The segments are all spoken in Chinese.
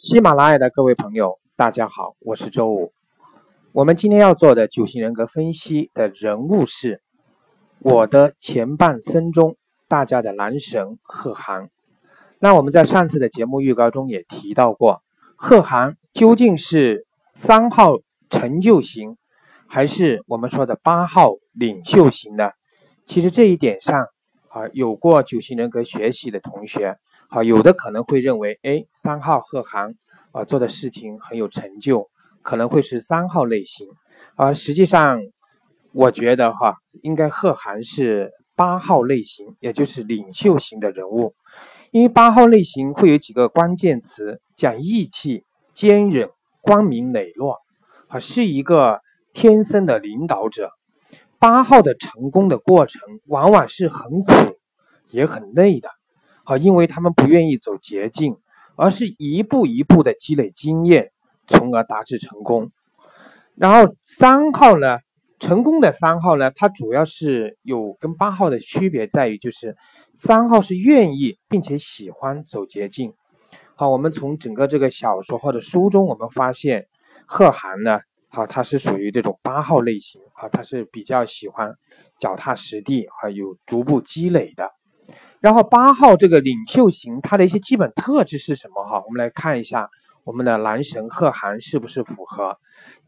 喜马拉雅的各位朋友，大家好，我是周五。我们今天要做的九型人格分析的人物是我的前半生中大家的男神贺涵。那我们在上次的节目预告中也提到过，贺涵究竟是三号成就型，还是我们说的八号领袖型呢？其实这一点上啊，有过九型人格学习的同学。好，有的可能会认为，哎，三号贺涵啊做的事情很有成就，可能会是三号类型，而实际上，我觉得哈，应该贺涵是八号类型，也就是领袖型的人物，因为八号类型会有几个关键词，讲义气、坚韧、光明磊落，啊，是一个天生的领导者。八号的成功的过程往往是很苦，也很累的。好，因为他们不愿意走捷径，而是一步一步的积累经验，从而达至成功。然后三号呢，成功的三号呢，它主要是有跟八号的区别在于，就是三号是愿意并且喜欢走捷径。好，我们从整个这个小说或者书中，我们发现贺涵呢，好，他是属于这种八号类型，啊，他是比较喜欢脚踏实地，啊，有逐步积累的。然后八号这个领袖型，它的一些基本特质是什么？哈，我们来看一下我们的男神贺涵是不是符合。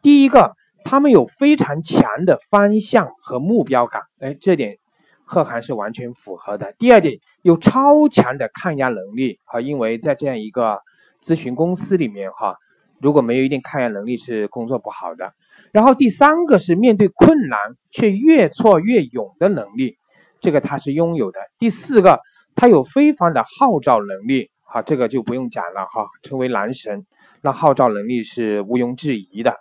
第一个，他们有非常强的方向和目标感，哎，这点贺涵是完全符合的。第二点，有超强的抗压能力，哈，因为在这样一个咨询公司里面，哈，如果没有一定抗压能力是工作不好的。然后第三个是面对困难却越挫越勇的能力。这个他是拥有的。第四个，他有非凡的号召能力，哈，这个就不用讲了哈，称为男神，那号召能力是毋庸置疑的。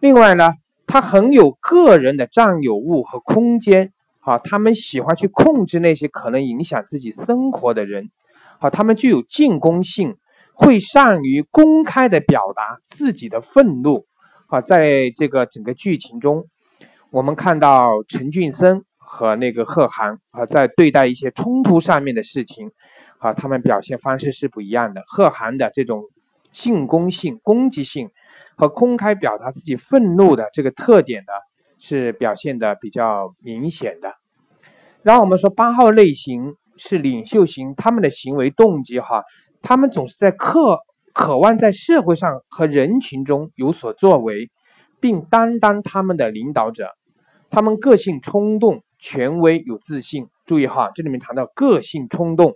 另外呢，他很有个人的占有物和空间，哈，他们喜欢去控制那些可能影响自己生活的人，好，他们具有进攻性，会善于公开的表达自己的愤怒，啊，在这个整个剧情中，我们看到陈俊生。和那个贺涵啊，在对待一些冲突上面的事情，啊，他们表现方式是不一样的。贺涵的这种进攻性、攻击性和公开表达自己愤怒的这个特点呢，是表现的比较明显的。然后我们说八号类型是领袖型，他们的行为动机哈，他们总是在渴渴望在社会上和人群中有所作为，并担当他们的领导者。他们个性冲动。权威有自信，注意哈，这里面谈到个性冲动，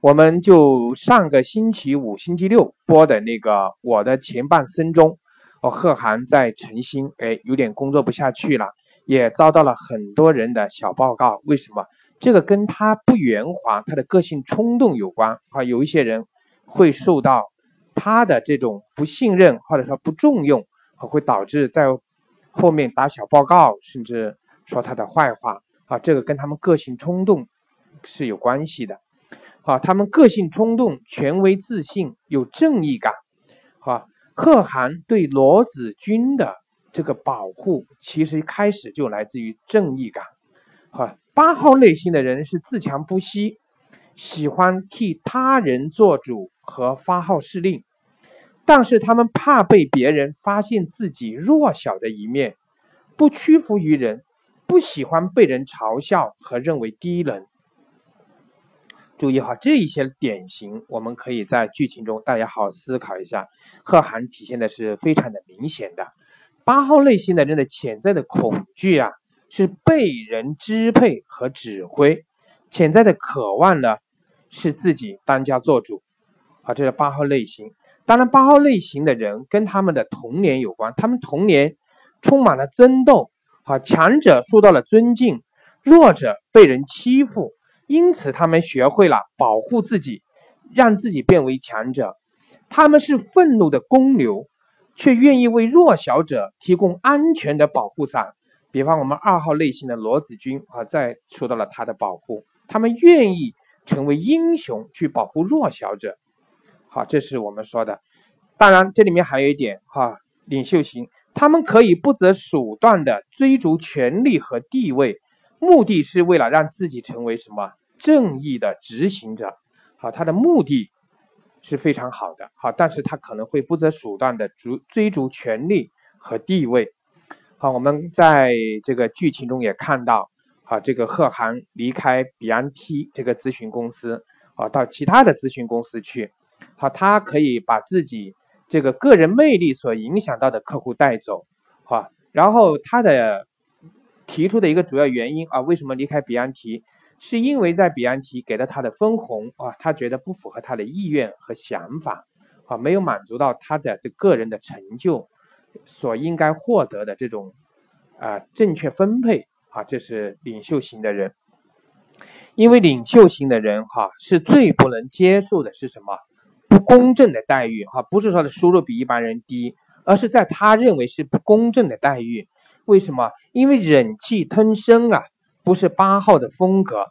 我们就上个星期五、星期六播的那个我的前半生中，哦，贺涵在诚心，哎，有点工作不下去了，也遭到了很多人的小报告。为什么？这个跟他不圆滑，他的个性冲动有关啊。有一些人会受到他的这种不信任或者说不重用，会导致在后面打小报告，甚至。说他的坏话啊，这个跟他们个性冲动是有关系的。啊，他们个性冲动、权威自信、有正义感。啊，贺涵对罗子君的这个保护，其实开始就来自于正义感。啊，八号类型的人是自强不息，喜欢替他人做主和发号施令，但是他们怕被别人发现自己弱小的一面，不屈服于人。不喜欢被人嘲笑和认为低能。注意哈，这一些典型，我们可以在剧情中大家好好思考一下。贺涵体现的是非常的明显的。八号类型的人的潜在的恐惧啊，是被人支配和指挥；潜在的渴望呢，是自己当家做主。好，这是八号类型。当然，八号类型的人跟他们的童年有关，他们童年充满了争斗。啊，强者受到了尊敬，弱者被人欺负，因此他们学会了保护自己，让自己变为强者。他们是愤怒的公牛，却愿意为弱小者提供安全的保护伞。比方我们二号类型的罗子君啊，再受到了他的保护，他们愿意成为英雄去保护弱小者。好，这是我们说的。当然，这里面还有一点哈，领袖型。他们可以不择手段的追逐权力和地位，目的是为了让自己成为什么正义的执行者。好，他的目的是非常好的，好，但是他可能会不择手段的逐追逐权力和地位。好，我们在这个剧情中也看到，好，这个贺涵离开比安 T 这个咨询公司，啊，到其他的咨询公司去，好，他可以把自己这个个人魅力所影响到的客户带走，好，然后他的提出的一个主要原因啊，为什么离开比安提？是因为在比安提给了他的分红啊，他觉得不符合他的意愿和想法啊，没有满足到他的这个人的成就所应该获得的这种啊正确分配啊，这是领袖型的人。因为领袖型的人哈是最不能接受的是什么？不公正的待遇哈，不是说的收入比一般人低，而是在他认为是不公正的待遇。为什么？因为忍气吞声啊。不是八号的风格。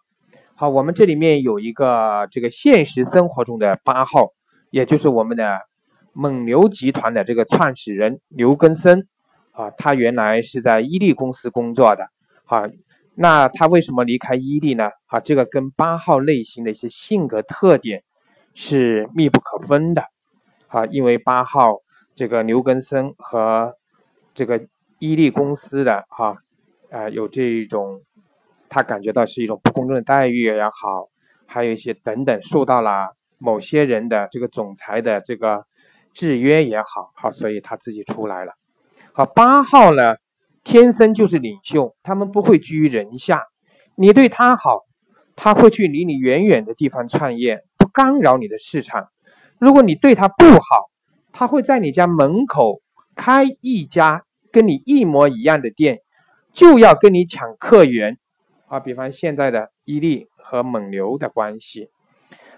好，我们这里面有一个这个现实生活中的八号，也就是我们的蒙牛集团的这个创始人刘根生啊，他原来是在伊利公司工作的。好，那他为什么离开伊利呢？啊，这个跟八号类型的一些性格特点是密不可分的。啊，因为八号这个刘根生和这个伊利公司的哈啊有这一种。他感觉到是一种不公正的待遇也好，还有一些等等受到了某些人的这个总裁的这个制约也好，好，所以他自己出来了。好，八号呢，天生就是领袖，他们不会居于人下。你对他好，他会去离你远远的地方创业，干扰你的市场。如果你对他不好，他会在你家门口开一家跟你一模一样的店，就要跟你抢客源。啊，比方现在的伊利和蒙牛的关系，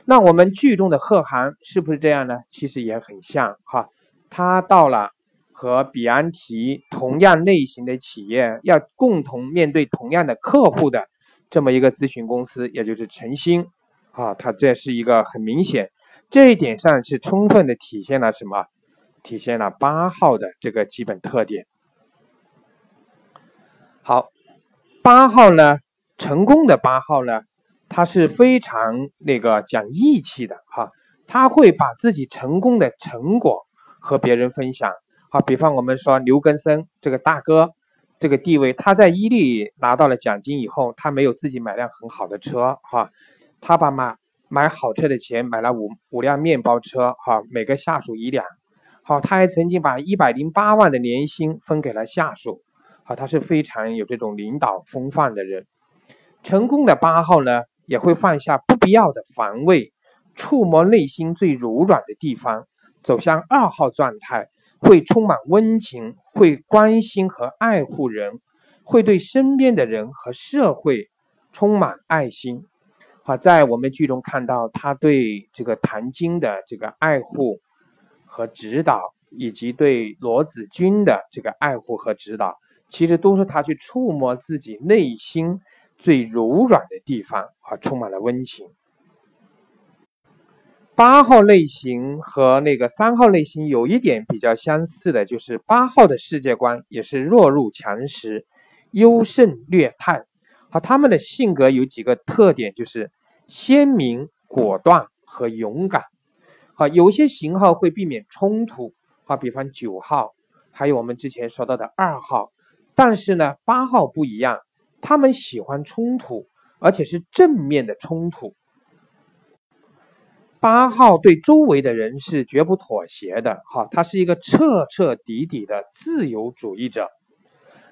那我们剧中的贺涵是不是这样呢？其实也很像哈，他到了和比安提同样类型的企业，要共同面对同样的客户的这么一个咨询公司，也就是晨星啊，他这是一个很明显，这一点上是充分的体现了什么？体现了八号的这个基本特点。好，八号呢？成功的八号呢，他是非常那个讲义气的哈，他会把自己成功的成果和别人分享。好，比方我们说刘根生这个大哥，这个地位，他在伊利拿到了奖金以后，他没有自己买辆很好的车哈，他把买买好车的钱买了五五辆面包车哈，每个下属一辆。好，他还曾经把一百零八万的年薪分给了下属。好，他是非常有这种领导风范的人。成功的八号呢，也会放下不必要的防卫，触摸内心最柔软的地方，走向二号状态，会充满温情，会关心和爱护人，会对身边的人和社会充满爱心。啊，在我们剧中看到他对这个谭晶的这个爱护和指导，以及对罗子君的这个爱护和指导，其实都是他去触摸自己内心。最柔软的地方啊，充满了温情。八号类型和那个三号类型有一点比较相似的，就是八号的世界观也是弱肉强食、优胜劣汰。好，他们的性格有几个特点，就是鲜明、果断和勇敢。好，有些型号会避免冲突，好，比方九号，还有我们之前说到的二号。但是呢，八号不一样。他们喜欢冲突，而且是正面的冲突。八号对周围的人是绝不妥协的，哈，他是一个彻彻底底的自由主义者。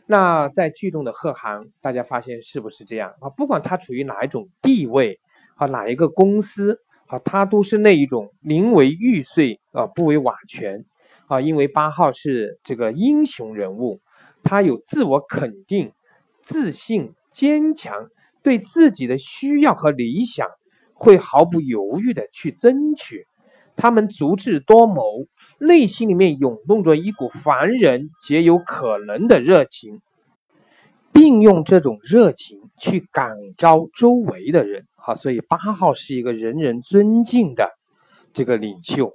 那在剧中的贺涵，大家发现是不是这样啊？不管他处于哪一种地位，啊，哪一个公司，啊，他都是那一种宁为玉碎啊，不为瓦全啊。因为八号是这个英雄人物，他有自我肯定。自信、坚强，对自己的需要和理想会毫不犹豫的去争取。他们足智多谋，内心里面涌动着一股凡人皆有可能的热情，并用这种热情去感召周围的人。好，所以八号是一个人人尊敬的这个领袖。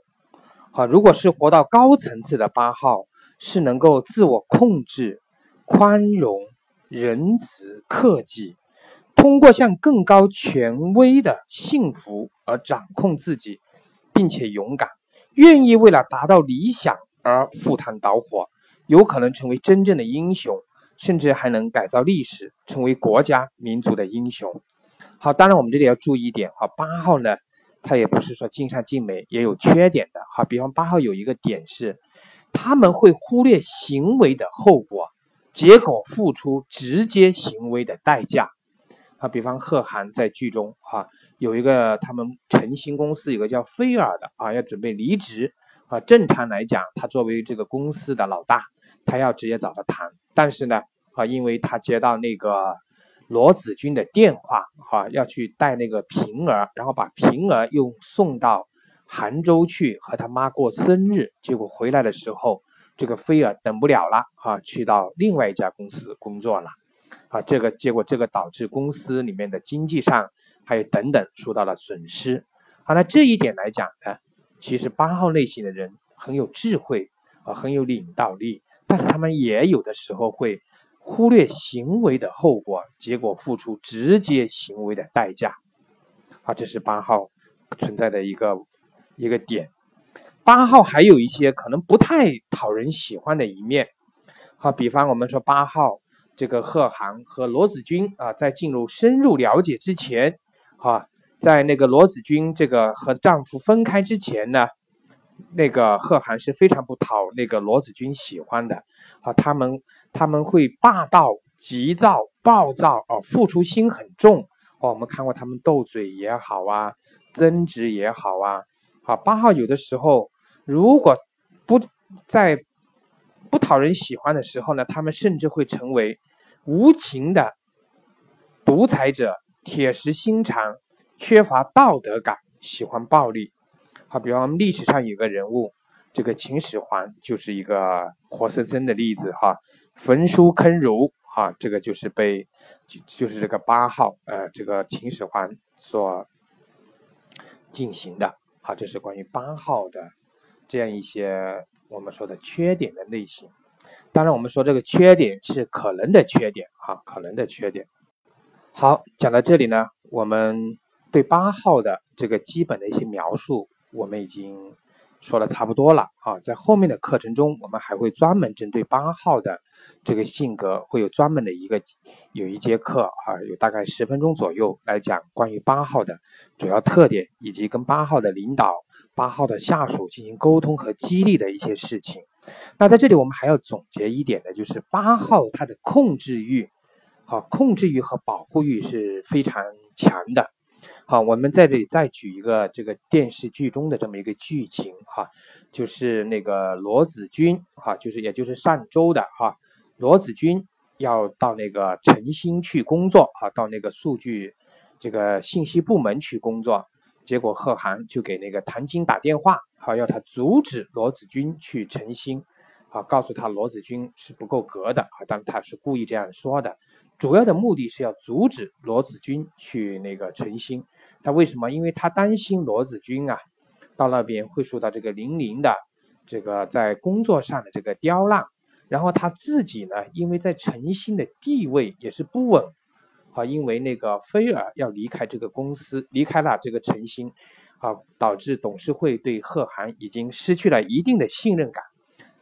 好，如果是活到高层次的八号，是能够自我控制、宽容。仁慈、克己，通过向更高权威的幸福而掌控自己，并且勇敢，愿意为了达到理想而赴汤蹈火，有可能成为真正的英雄，甚至还能改造历史，成为国家民族的英雄。好，当然我们这里要注意一点哈，八号呢，他也不是说尽善尽美，也有缺点的哈。比方八号有一个点是，他们会忽略行为的后果，结果付出直接行为的代价。啊，比方贺涵在剧中哈，有一个他们诚心公司有个叫菲尔的啊，要准备离职啊。正常来讲，他作为这个公司的老大，他要直接找他谈。但是呢，啊，因为他接到那个罗子君的电话，哈，要去带那个平儿，然后把平儿又送到杭州去和他妈过生日。结果回来的时候，这个菲儿等不了了，哈，去到另外一家公司工作了。啊，这个结果，这个导致公司里面的经济上还有等等受到了损失。好，那这一点来讲呢，其实八号类型的人很有智慧啊，很有领导力，但是他们也有的时候会忽略行为的后果，结果付出直接行为的代价。啊，这是八号存在的一个一个点。八号还有一些可能不太讨人喜欢的一面。好，比方我们说八号。这个贺涵和罗子君啊，在进入深入了解之前，哈，在那个罗子君这个和丈夫分开之前呢，那个贺涵是非常不讨那个罗子君喜欢的，啊，他们他们会霸道、急躁、暴躁，哦，付出心很重，哦，我们看过他们斗嘴也好啊，争执也好啊，好，八号有的时候如果不在不讨人喜欢的时候呢，他们甚至会成为。无情的独裁者，铁石心肠，缺乏道德感，喜欢暴力。好，比方历史上有个人物，这个秦始皇就是一个活生生的例子哈。焚书坑儒，哈，这个就是被就就是这个八号呃，这个秦始皇所进行的。好，这是关于八号的这样一些我们说的缺点的类型。当然，我们说这个缺点是可能的缺点啊，可能的缺点。好，讲到这里呢，我们对八号的这个基本的一些描述，我们已经说的差不多了啊。在后面的课程中，我们还会专门针对八号的这个性格，会有专门的一个有一节课啊，有大概十分钟左右来讲关于八号的主要特点，以及跟八号的领导、八号的下属进行沟通和激励的一些事情。那在这里我们还要总结一点的，就是八号他的控制欲，好，控制欲和保护欲是非常强的。好，我们在这里再举一个这个电视剧中的这么一个剧情哈，就是那个罗子君哈，就是也就是上周的哈，罗子君要到那个诚心去工作哈，到那个数据这个信息部门去工作，结果贺涵就给那个谭晶打电话。好，要他阻止罗子君去诚心，啊，告诉他罗子君是不够格的啊，但他是故意这样说的，主要的目的是要阻止罗子君去那个诚心。他为什么？因为他担心罗子君啊，到那边会受到这个林林的这个在工作上的这个刁难，然后他自己呢，因为在诚心的地位也是不稳，啊，因为那个菲尔要离开这个公司，离开了这个诚心。啊，导致董事会对贺涵已经失去了一定的信任感，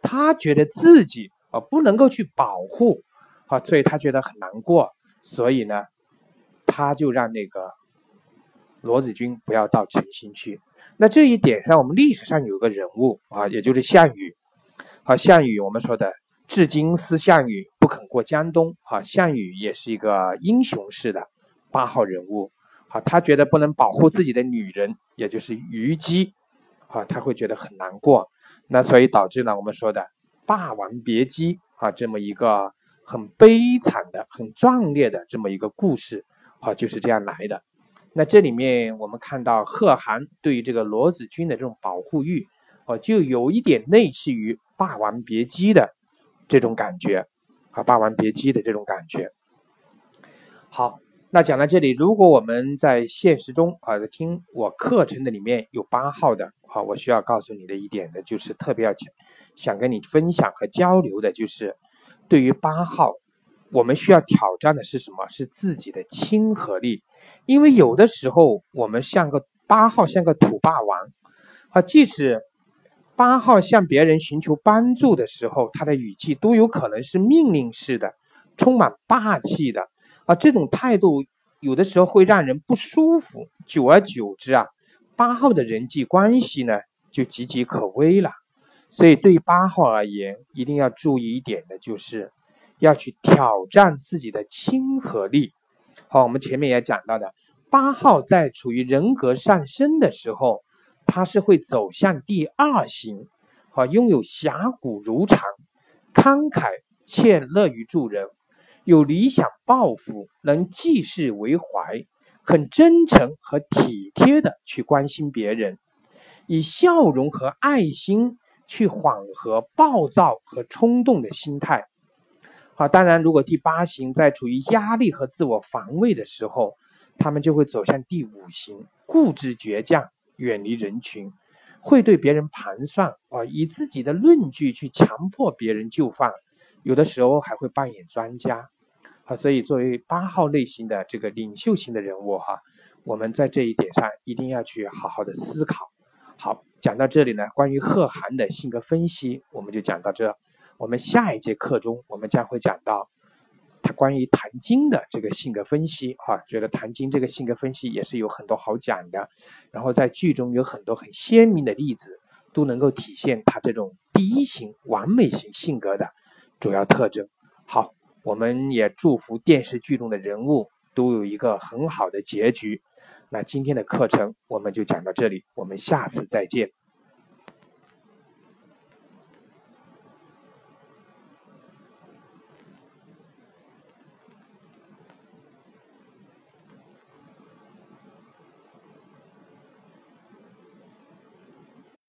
他觉得自己啊不能够去保护，啊，所以他觉得很难过，所以呢，他就让那个罗子君不要到诚心去。那这一点上，我们历史上有个人物啊，也就是项羽。啊，项羽我们说的至今思项羽不肯过江东。啊，项羽也是一个英雄式的八号人物。好，他觉得不能保护自己的女人，也就是虞姬，啊，他会觉得很难过。那所以导致呢，我们说的《霸王别姬》啊，这么一个很悲惨的、很壮烈的这么一个故事，啊，就是这样来的。那这里面我们看到贺涵对于这个罗子君的这种保护欲，哦，就有一点类似于《霸王别姬》的这种感觉，啊，《霸王别姬》的这种感觉。好。那讲到这里，如果我们在现实中啊，听我课程的里面有八号的啊，我需要告诉你的一点呢，就是特别要想想跟你分享和交流的，就是对于八号，我们需要挑战的是什么？是自己的亲和力，因为有的时候我们像个八号，像个土霸王，啊，即使八号向别人寻求帮助的时候，他的语气都有可能是命令式的，充满霸气的啊，这种态度有的时候会让人不舒服。久而久之啊，八号的人际关系呢就岌岌可危了。所以对八号而言，一定要注意一点的就是，要去挑战自己的亲和力。好，我们前面也讲到的，八号在处于人格上升的时候，他是会走向第二型，好，拥有侠骨如常、慷慨且乐于助人，有理想抱负，能济世为怀，很真诚和体贴的去关心别人，以笑容和爱心。去缓和暴躁和冲动的心态。好，当然，如果第八型在处于压力和自我防卫的时候，他们就会走向第五型，固执倔强，远离人群，会对别人盘算啊，以自己的论据去强迫别人就范，有的时候还会扮演专家。好，所以作为八号类型的这个领袖型的人物哈，我们在这一点上一定要去好好的思考。好。讲到这里呢，关于贺涵的性格分析，我们就讲到这。我们下一节课中，我们将会讲到他关于谭晶的这个性格分析。哈，觉得谭晶这个性格分析也是有很多好讲的。然后在剧中有很多很鲜明的例子，都能够体现他这种第一型完美型性格的主要特征。好，我们也祝福电视剧中的人物都有一个很好的结局。那今天的课程我们就讲到这里，我们下次再见。